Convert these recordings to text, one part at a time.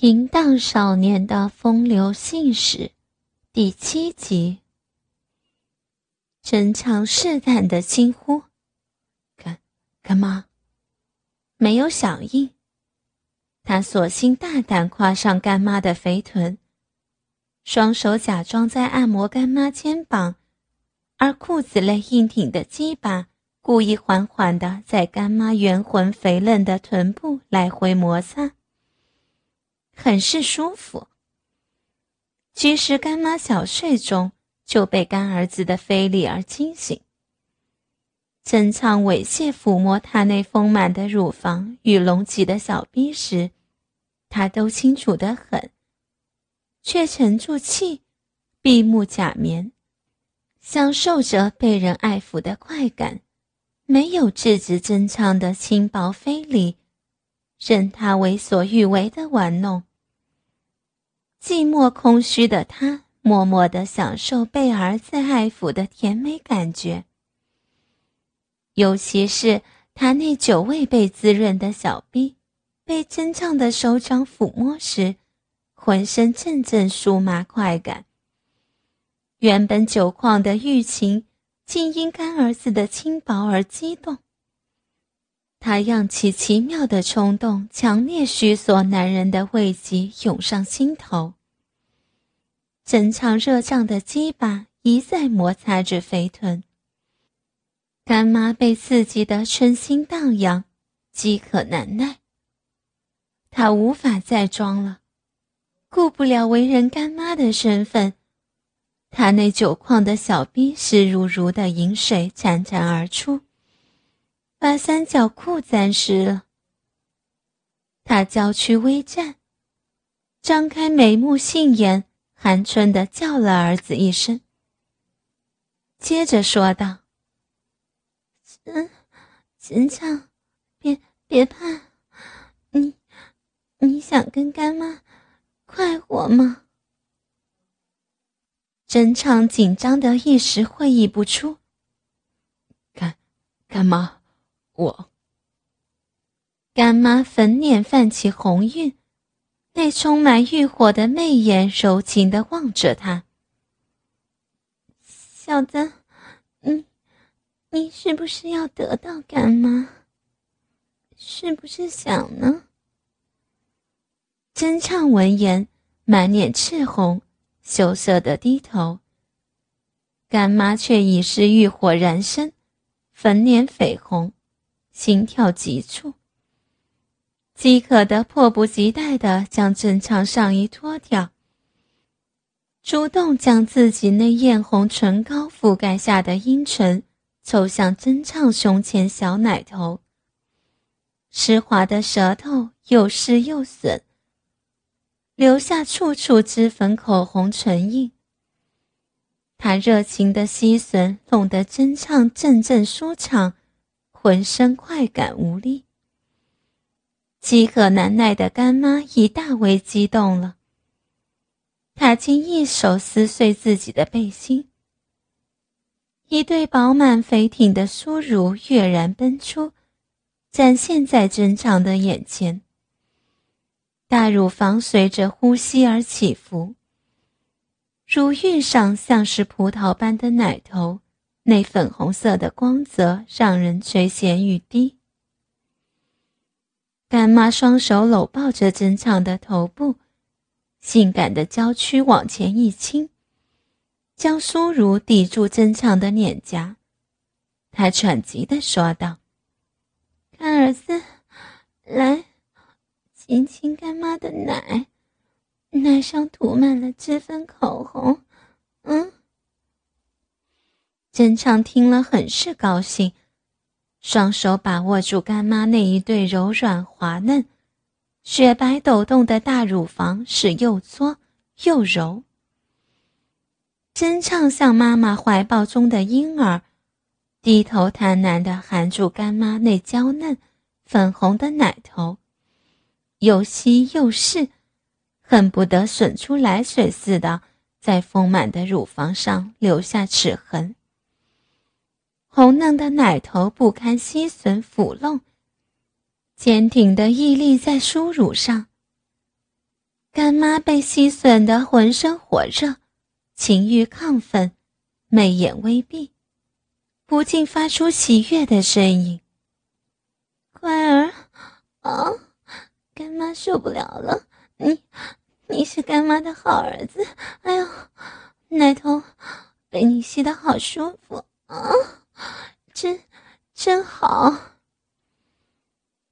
淫荡少年的风流信使，第七集。陈强试探的轻呼：“干干妈。”没有响应。他索性大胆跨上干妈的肥臀，双手假装在按摩干妈肩膀，而裤子内硬挺的鸡巴故意缓缓的在干妈圆浑肥嫩的臀部来回摩擦。很是舒服。其实干妈小睡中就被干儿子的非礼而惊醒。珍藏猥亵抚摸她那丰满的乳房与隆起的小臂时，他都清楚得很，却沉住气，闭目假眠，享受着被人爱抚的快感，没有制止珍藏的轻薄非礼，任他为所欲为的玩弄。寂寞空虚的他，默默的享受被儿子爱抚的甜美感觉。尤其是他那久未被滋润的小臂，被真唱的手掌抚摸时，浑身阵阵酥麻快感。原本久旷的欲情，竟因干儿子的轻薄而激动。他让其奇妙的冲动，强烈需索男人的慰藉涌上心头。整场热胀的鸡巴一再摩擦着肥臀，干妈被刺激得春心荡漾，饥渴难耐。她无法再装了，顾不了为人干妈的身份，她那久旷的小逼湿漉漉的饮水潺潺而出。把三角裤沾湿了，他娇躯微颤，张开眉目杏眼，含春的叫了儿子一声，接着说道：“嗯真唱，别别怕，你你想跟干妈快活吗？”真唱紧张的一时会意不出，干干妈。我干妈粉脸泛起红晕，那充满欲火的媚眼柔情的望着他。小子，你你是不是要得到干妈？是不是想呢？真唱闻言，满脸赤红，羞涩的低头。干妈却已是欲火燃身，粉脸绯红。心跳急促，饥渴的迫不及待的将正常上衣脱掉，主动将自己那艳红唇膏覆盖下的阴唇凑向真唱胸前小奶头，湿滑的舌头又湿又损，留下处处脂粉、口红、唇印。他热情的吸吮，弄得真唱阵阵舒畅。浑身快感无力，饥渴难耐的干妈已大为激动了。她竟一手撕碎自己的背心，一对饱满肥挺的酥乳跃然奔出，展现在珍藏的眼前。大乳房随着呼吸而起伏，乳晕上像是葡萄般的奶头。那粉红色的光泽让人垂涎欲滴。干妈双手搂抱着珍藏的头部，性感的娇躯往前一倾，将酥乳抵住珍藏的脸颊。她喘急地说道：“干儿子，来，亲亲干妈的奶，奶上涂满了脂粉口红，嗯。”真唱听了很是高兴，双手把握住干妈那一对柔软滑嫩、雪白抖动的大乳房，是又搓又揉。真唱像妈妈怀抱中的婴儿，低头贪婪地含住干妈那娇嫩、粉红的奶头，又吸又试，恨不得吮出来水似的，在丰满的乳房上留下齿痕。红嫩的奶头不堪吸吮抚弄，坚挺的屹立在酥乳上。干妈被吸吮得浑身火热，情欲亢奋，媚眼微闭，不禁发出喜悦的声音：“乖儿，啊，干妈受不了了！你，你是干妈的好儿子。哎呦，奶头被你吸得好舒服啊，真，真好。”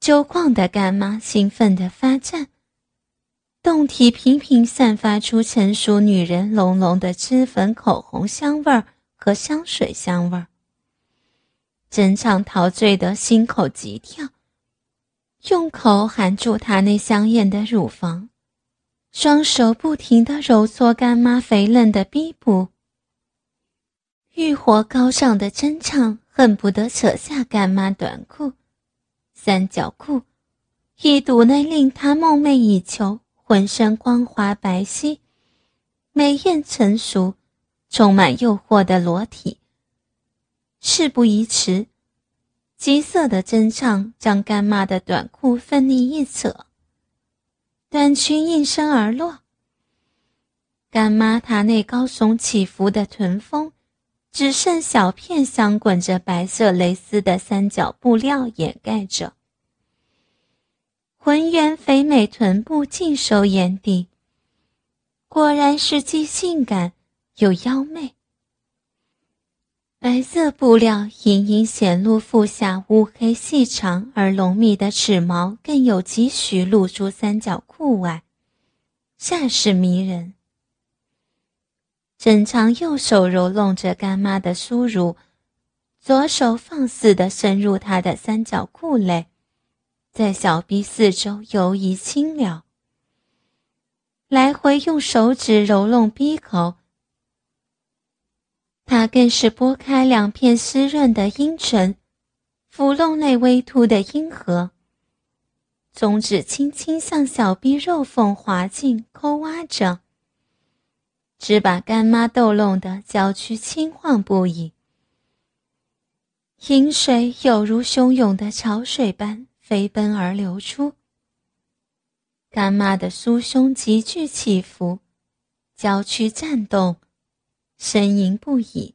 酒矿的干妈兴奋的发颤。胴体频频散发出成熟女人浓浓的脂粉、口红香味儿和香水香味儿。真唱陶醉的心口急跳，用口含住她那香艳的乳房，双手不停的揉搓干妈肥嫩的逼部。欲火高涨的真唱恨不得扯下干妈短裤、三角裤，一睹那令他梦寐以求。浑身光滑白皙，美艳成熟，充满诱惑的裸体。事不宜迟，急色的真唱将干妈的短裤奋力一扯，短裙应声而落。干妈她那高耸起伏的臀峰，只剩小片香滚着白色蕾丝的三角布料掩盖着。浑圆肥美臀部尽收眼底，果然是既性感又妖媚。白色布料隐隐显露腹下乌黑细长而浓密的齿毛，更有几许露出三角裤外，煞是迷人。正常右手揉弄着干妈的酥乳，左手放肆地深入她的三角裤内。在小臂四周游移轻撩，来回用手指揉弄鼻口。他更是拨开两片湿润的阴唇，抚弄那微凸的阴核，中指轻轻向小臂肉缝滑进抠挖着，只把干妈逗弄得娇躯轻晃不已，饮水有如汹涌的潮水般。飞奔而流出，干妈的酥胸急剧起伏，娇躯颤动，呻吟不已。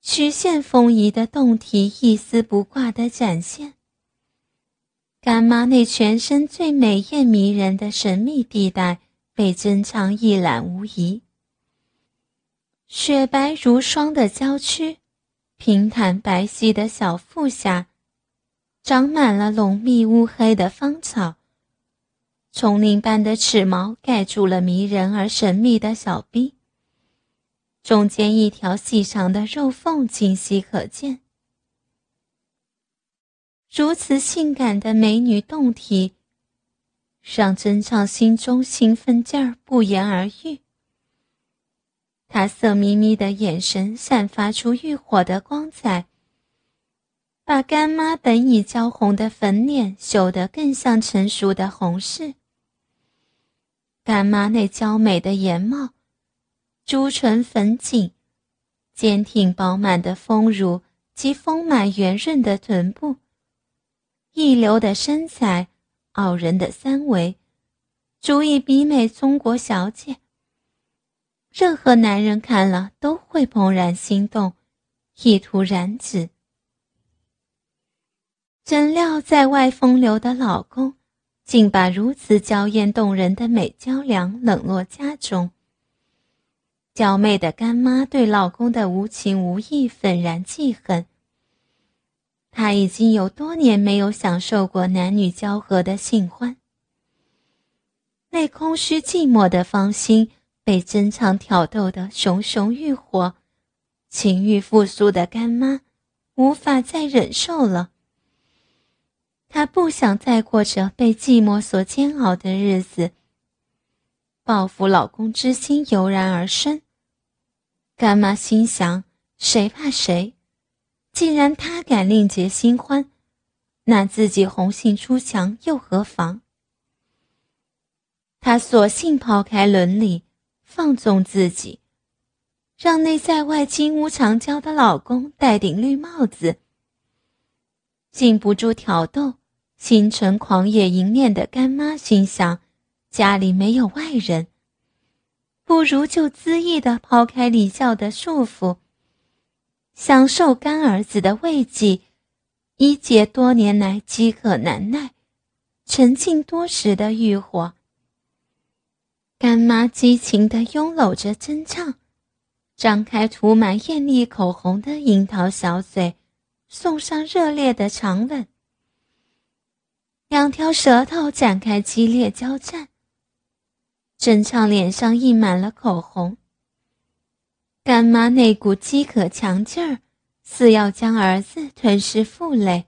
曲线丰腴的胴体一丝不挂的展现，干妈那全身最美艳迷人的神秘地带被珍藏一览无遗。雪白如霜的娇躯，平坦白皙的小腹下。长满了浓密乌黑的芳草，丛林般的齿毛盖住了迷人而神秘的小臂，中间一条细长的肉缝清晰可见。如此性感的美女胴体，让真唱心中兴奋劲儿不言而喻。他色眯眯的眼神散发出欲火的光彩。把干妈本已娇红的粉脸羞得更像成熟的红柿。干妈那娇美的颜貌，朱唇粉颈，坚挺饱满的丰乳及丰满圆润的臀部，一流的身材，傲人的三围，足以比美中国小姐。任何男人看了都会怦然心动，意图染指。怎料在外风流的老公，竟把如此娇艳动人的美娇娘冷落家中。娇媚的干妈对老公的无情无义愤然记恨。她已经有多年没有享受过男女交合的性欢，那空虚寂寞的芳心被真唱挑逗得熊熊欲火，情欲复苏的干妈无法再忍受了。她不想再过着被寂寞所煎熬的日子。报复老公之心油然而生。干妈心想：谁怕谁？既然他敢另结新欢，那自己红杏出墙又何妨？她索性抛开伦理，放纵自己，让那在外金屋藏娇的老公戴顶绿帽子，禁不住挑逗。心存狂野淫念的干妈心想：家里没有外人，不如就恣意的抛开礼教的束缚，享受干儿子的慰藉，以解多年来饥渴难耐、沉浸多时的欲火。干妈激情地拥搂着真唱，张开涂满艳丽口红的樱桃小嘴，送上热烈的长吻。两条舌头展开激烈交战。真唱脸上印满了口红。干妈那股饥渴强劲儿，似要将儿子吞噬腹内。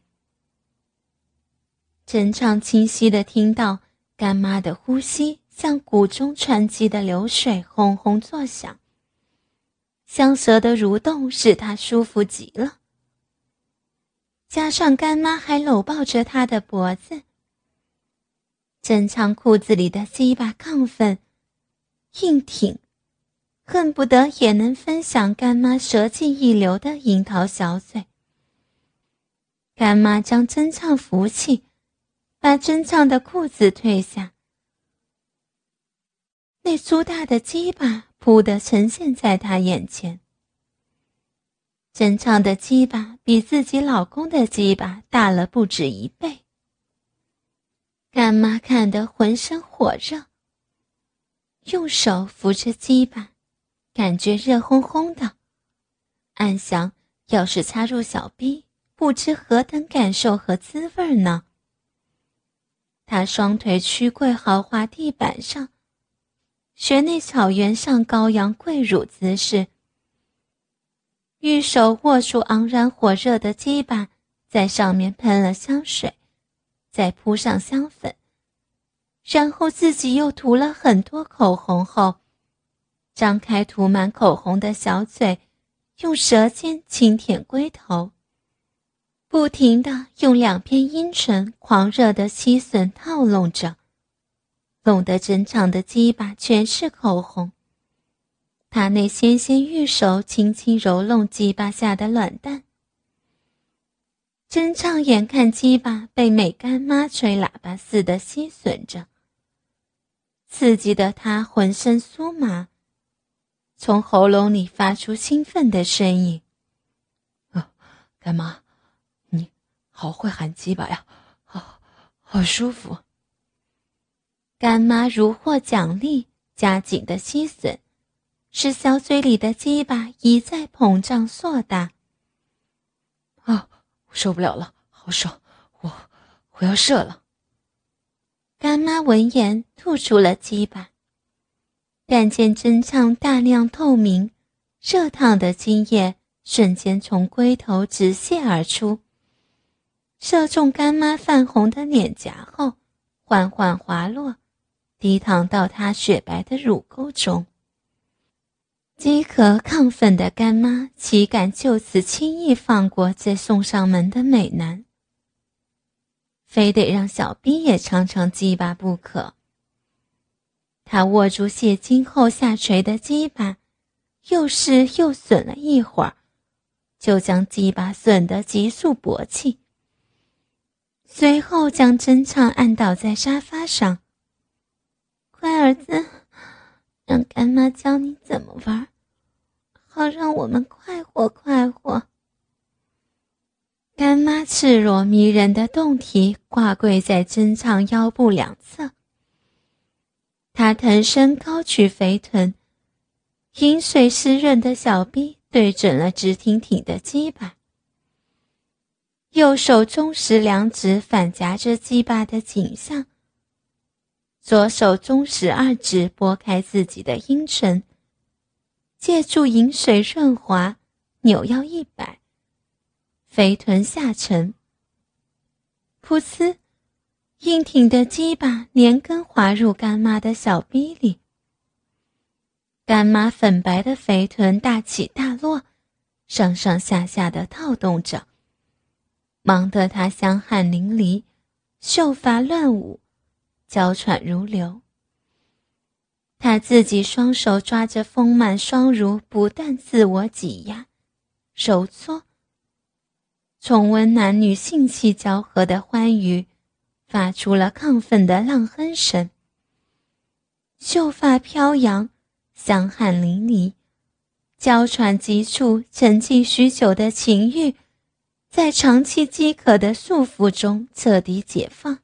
真唱清晰的听到干妈的呼吸像谷中湍急的流水，轰轰作响。香舌的蠕动使他舒服极了。加上干妈还搂抱着他的脖子。真唱裤子里的鸡巴亢奋、硬挺，恨不得也能分享干妈舌技一流的樱桃小嘴。干妈将真唱扶起，把真唱的裤子褪下，那粗大的鸡巴扑的呈现在他眼前。真唱的鸡巴比自己老公的鸡巴大了不止一倍。干妈看得浑身火热，用手扶着鸡巴，感觉热烘烘的，暗想：要是插入小臂，不知何等感受和滋味呢。他双腿屈跪豪华地板上，学那草原上羔羊跪乳姿势，玉手握住昂然火热的鸡巴，在上面喷了香水。再铺上香粉，然后自己又涂了很多口红后，张开涂满口红的小嘴，用舌尖轻舔龟头，不停的用两片阴唇狂热的吸吮套弄着，弄得整场的鸡巴全是口红。他那纤纤玉手轻轻揉弄鸡巴下的卵蛋。真唱眼看鸡巴被美干妈吹喇叭似的吸吮着，刺激得他浑身酥麻，从喉咙里发出兴奋的声音：“啊，干妈，你好会喊鸡巴呀，好，好舒服。”干妈如获奖励，加紧的吸吮，使小嘴里的鸡巴一再膨胀硕大。啊！受不了了，好爽！我我要射了。干妈闻言吐出了鸡巴，但见真唱大量透明、热烫的精液瞬间从龟头直泻而出，射中干妈泛红的脸颊后，缓缓滑落，滴淌到她雪白的乳沟中。饥渴亢奋的干妈岂敢就此轻易放过这送上门的美男？非得让小兵也尝尝鸡巴不可。他握住谢金后下垂的鸡巴，又试又损了一会儿，就将鸡巴损得急速勃起。随后将真唱按倒在沙发上。乖儿子，让干妈教你怎么玩。好让我们快活快活。干妈赤裸迷人的胴体挂跪在真唱腰部两侧，他腾身高举肥臀，饮水湿润的小臂对准了直挺挺的鸡巴，右手中食两指反夹着鸡巴的颈项，左手中食二指拨开自己的阴唇。借助饮水润滑，扭腰一摆，肥臀下沉。噗呲，硬挺的鸡巴连根滑入干妈的小逼里。干妈粉白的肥臀大起大落，上上下下的套动着，忙得她香汗淋漓，秀发乱舞，娇喘如流。他自己双手抓着丰满双乳，不断自我挤压、揉搓，重温男女性气交合的欢愉，发出了亢奋的浪哼声。秀发飘扬，香汗淋漓，娇喘急促，沉寂许久的情欲，在长期饥渴的束缚中彻底解放。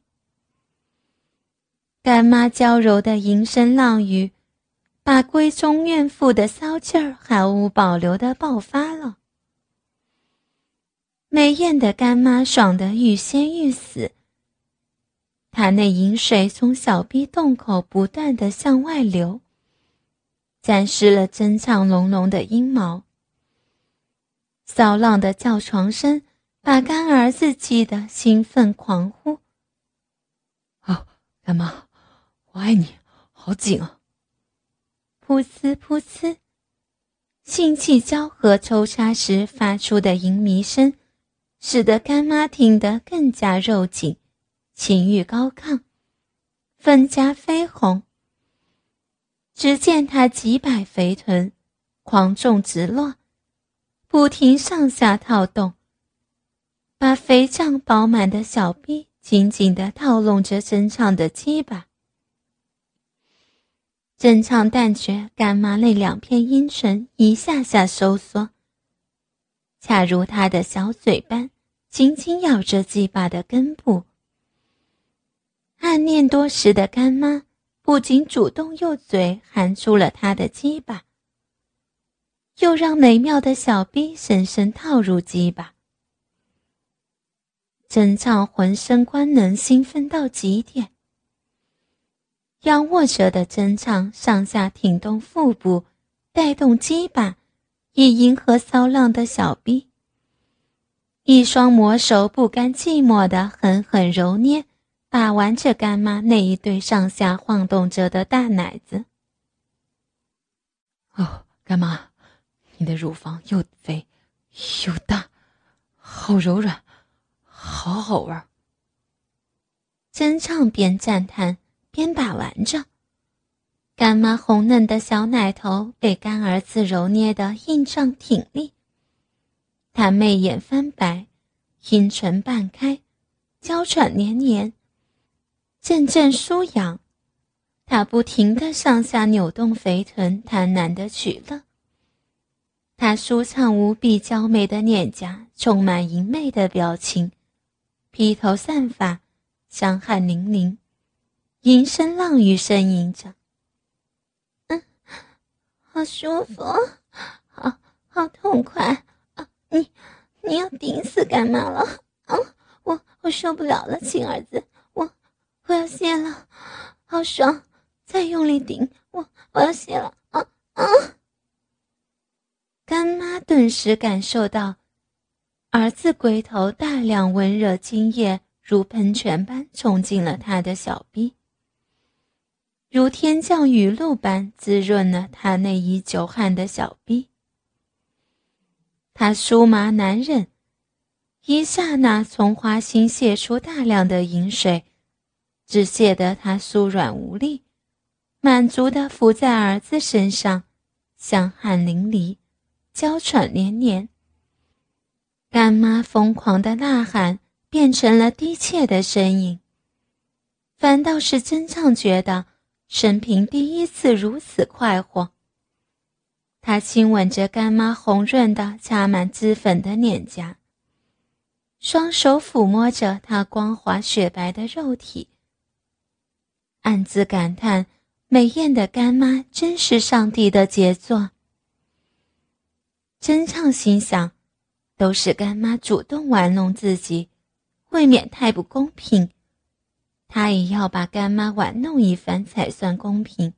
干妈娇柔的吟声浪语，把闺中怨妇的骚劲儿毫无保留的爆发了。美艳的干妈爽得欲仙欲死。她那饮水从小逼洞口不断的向外流，沾湿了珍藏浓浓的阴毛。骚浪的叫床声把干儿子气得兴奋狂呼。啊，干妈，我爱你，好紧啊！噗呲噗呲，性气交合抽插时发出的淫迷声，使得干妈听得更加肉紧。情欲高亢，粉颊绯红。只见他几百肥臀，狂纵直落，不停上下套动，把肥胀饱满的小臂紧紧地套拢着珍唱的鸡巴。珍唱但觉干妈那两片阴唇一下下收缩，恰如他的小嘴般，紧紧咬着鸡巴的根部。暗念多时的干妈不仅主动用嘴含住了他的鸡巴，又让美妙的小逼深深套入鸡巴。真唱浑身官能兴奋到极点，仰卧着的真唱上下挺动腹部，带动鸡巴，以迎合骚浪的小逼。一双魔手不甘寂寞的狠狠揉捏。把玩着干妈那一对上下晃动着的大奶子。哦，干妈，你的乳房又肥又大，好柔软，好好玩。真唱边赞叹边把玩着，干妈红嫩的小奶头被干儿子揉捏的硬胀挺立，她媚眼翻白，阴唇半开，娇喘连连。阵阵酥痒，他不停的上下扭动肥臀，贪婪的取乐。他舒畅无比、娇美的脸颊，充满淫媚的表情，披头散发，香汗淋漓，吟声浪语呻吟着：“嗯，好舒服，好好痛快啊！你你要顶死干嘛了？啊，我我受不了了，亲儿子。”我要泄了，好爽！再用力顶我，我要泄了！啊啊！干妈顿时感受到，儿子龟头大量温热精液如喷泉般冲进了他的小臂，如天降雨露般滋润了他那已久旱的小臂。他酥麻难忍，一刹那从花心泄出大量的饮水。只泄得他酥软无力，满足的伏在儿子身上，香汗淋漓，娇喘连连。干妈疯狂的呐喊变成了低切的声音。反倒是真唱觉得生平第一次如此快活。他亲吻着干妈红润的、插满脂粉的脸颊，双手抚摸着她光滑雪白的肉体。暗自感叹：美艳的干妈真是上帝的杰作。真唱心想，都是干妈主动玩弄自己，未免太不公平。他也要把干妈玩弄一番才算公平。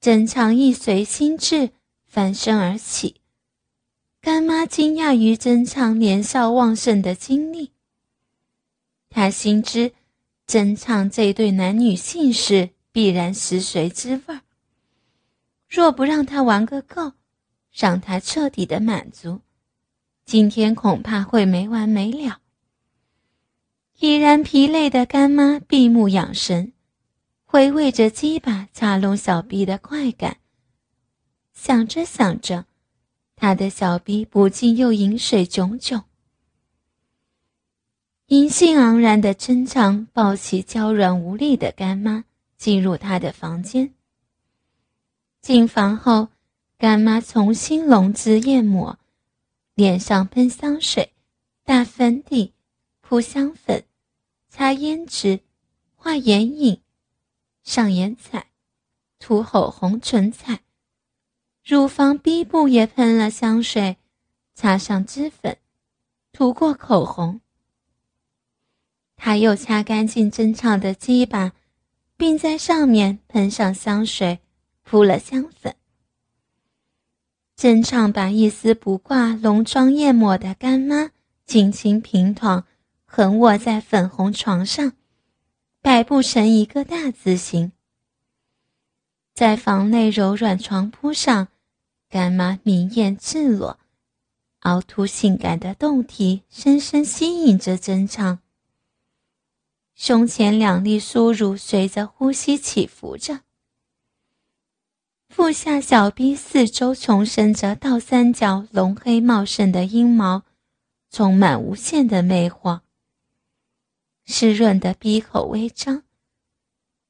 真唱一随心智，翻身而起。干妈惊讶于真唱年少旺盛的精力，他心知。真唱这对男女性事必然食髓知味儿。若不让他玩个够，让他彻底的满足，今天恐怕会没完没了。已然疲累的干妈闭目养神，回味着鸡巴插拢小臂的快感。想着想着，他的小臂不禁又饮水炯炯。银杏盎然的真长抱起娇软无力的干妈，进入他的房间。进房后，干妈重新笼脂燕抹，脸上喷香水，打粉底，铺香粉，擦胭脂，画眼影，上眼彩，涂口红、唇彩，乳房、鼻部也喷了香水，擦上脂粉，涂过口红。他又擦干净珍藏的鸡巴，并在上面喷上香水。敷了香粉，珍唱把一丝不挂、浓妆艳抹的干妈轻轻平躺，横卧在粉红床上，摆布成一个大字形。在房内柔软床铺上，干妈明艳赤裸，凹凸性感的胴体深深吸引着珍唱。胸前两粒酥乳随着呼吸起伏着。腹下小臂四周重生着倒三角浓黑茂盛的阴毛，充满无限的魅惑。湿润的鼻口微张，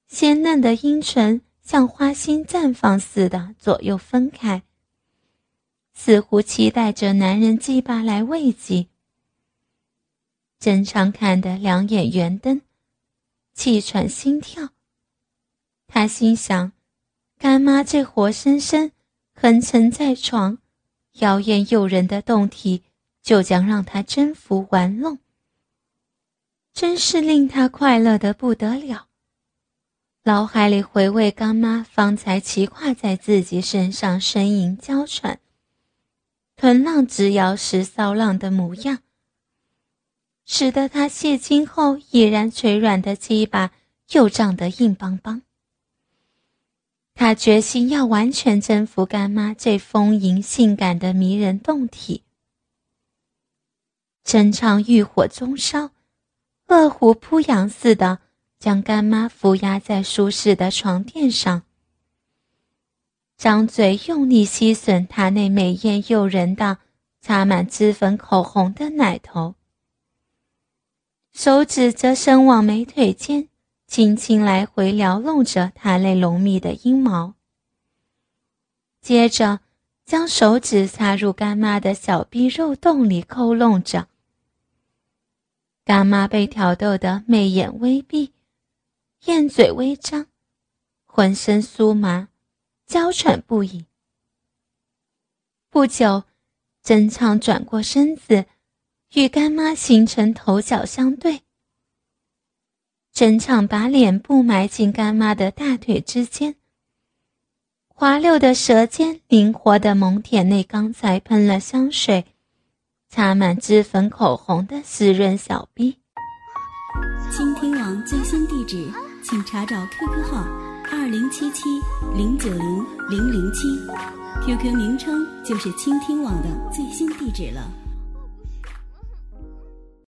鲜嫩的阴唇像花心绽放似的左右分开，似乎期待着男人鸡巴来慰藉。正常看得两眼圆瞪，气喘心跳。他心想。干妈这活生生横沉在床，妖艳诱人的胴体就将让他征服玩弄，真是令他快乐的不得了。脑海里回味干妈方才骑跨在自己身上呻吟娇喘、臀浪直摇时骚浪的模样，使得他泄精后已然垂软的鸡巴又胀得硬邦邦。他决心要完全征服干妈这丰盈性感的迷人胴体。陈畅欲火中烧，饿虎扑羊似的将干妈扶压在舒适的床垫上，张嘴用力吸吮她那美艳诱人的、擦满脂粉口红的奶头，手指则伸往美腿间。轻轻来回撩弄着她那浓密的阴毛，接着将手指插入干妈的小臂肉洞里抠弄着。干妈被挑逗得媚眼微闭，燕嘴微张，浑身酥麻，娇喘不已。不久，真唱转过身子，与干妈形成头角相对。整场把脸部埋进干妈的大腿之间，滑溜的舌尖灵活地猛舔那刚才喷了香水、擦满脂粉口红的湿润小臂。倾听网最新地址，请查找 QQ 号二零七七零九零零零七，QQ 名称就是倾听网的最新地址了。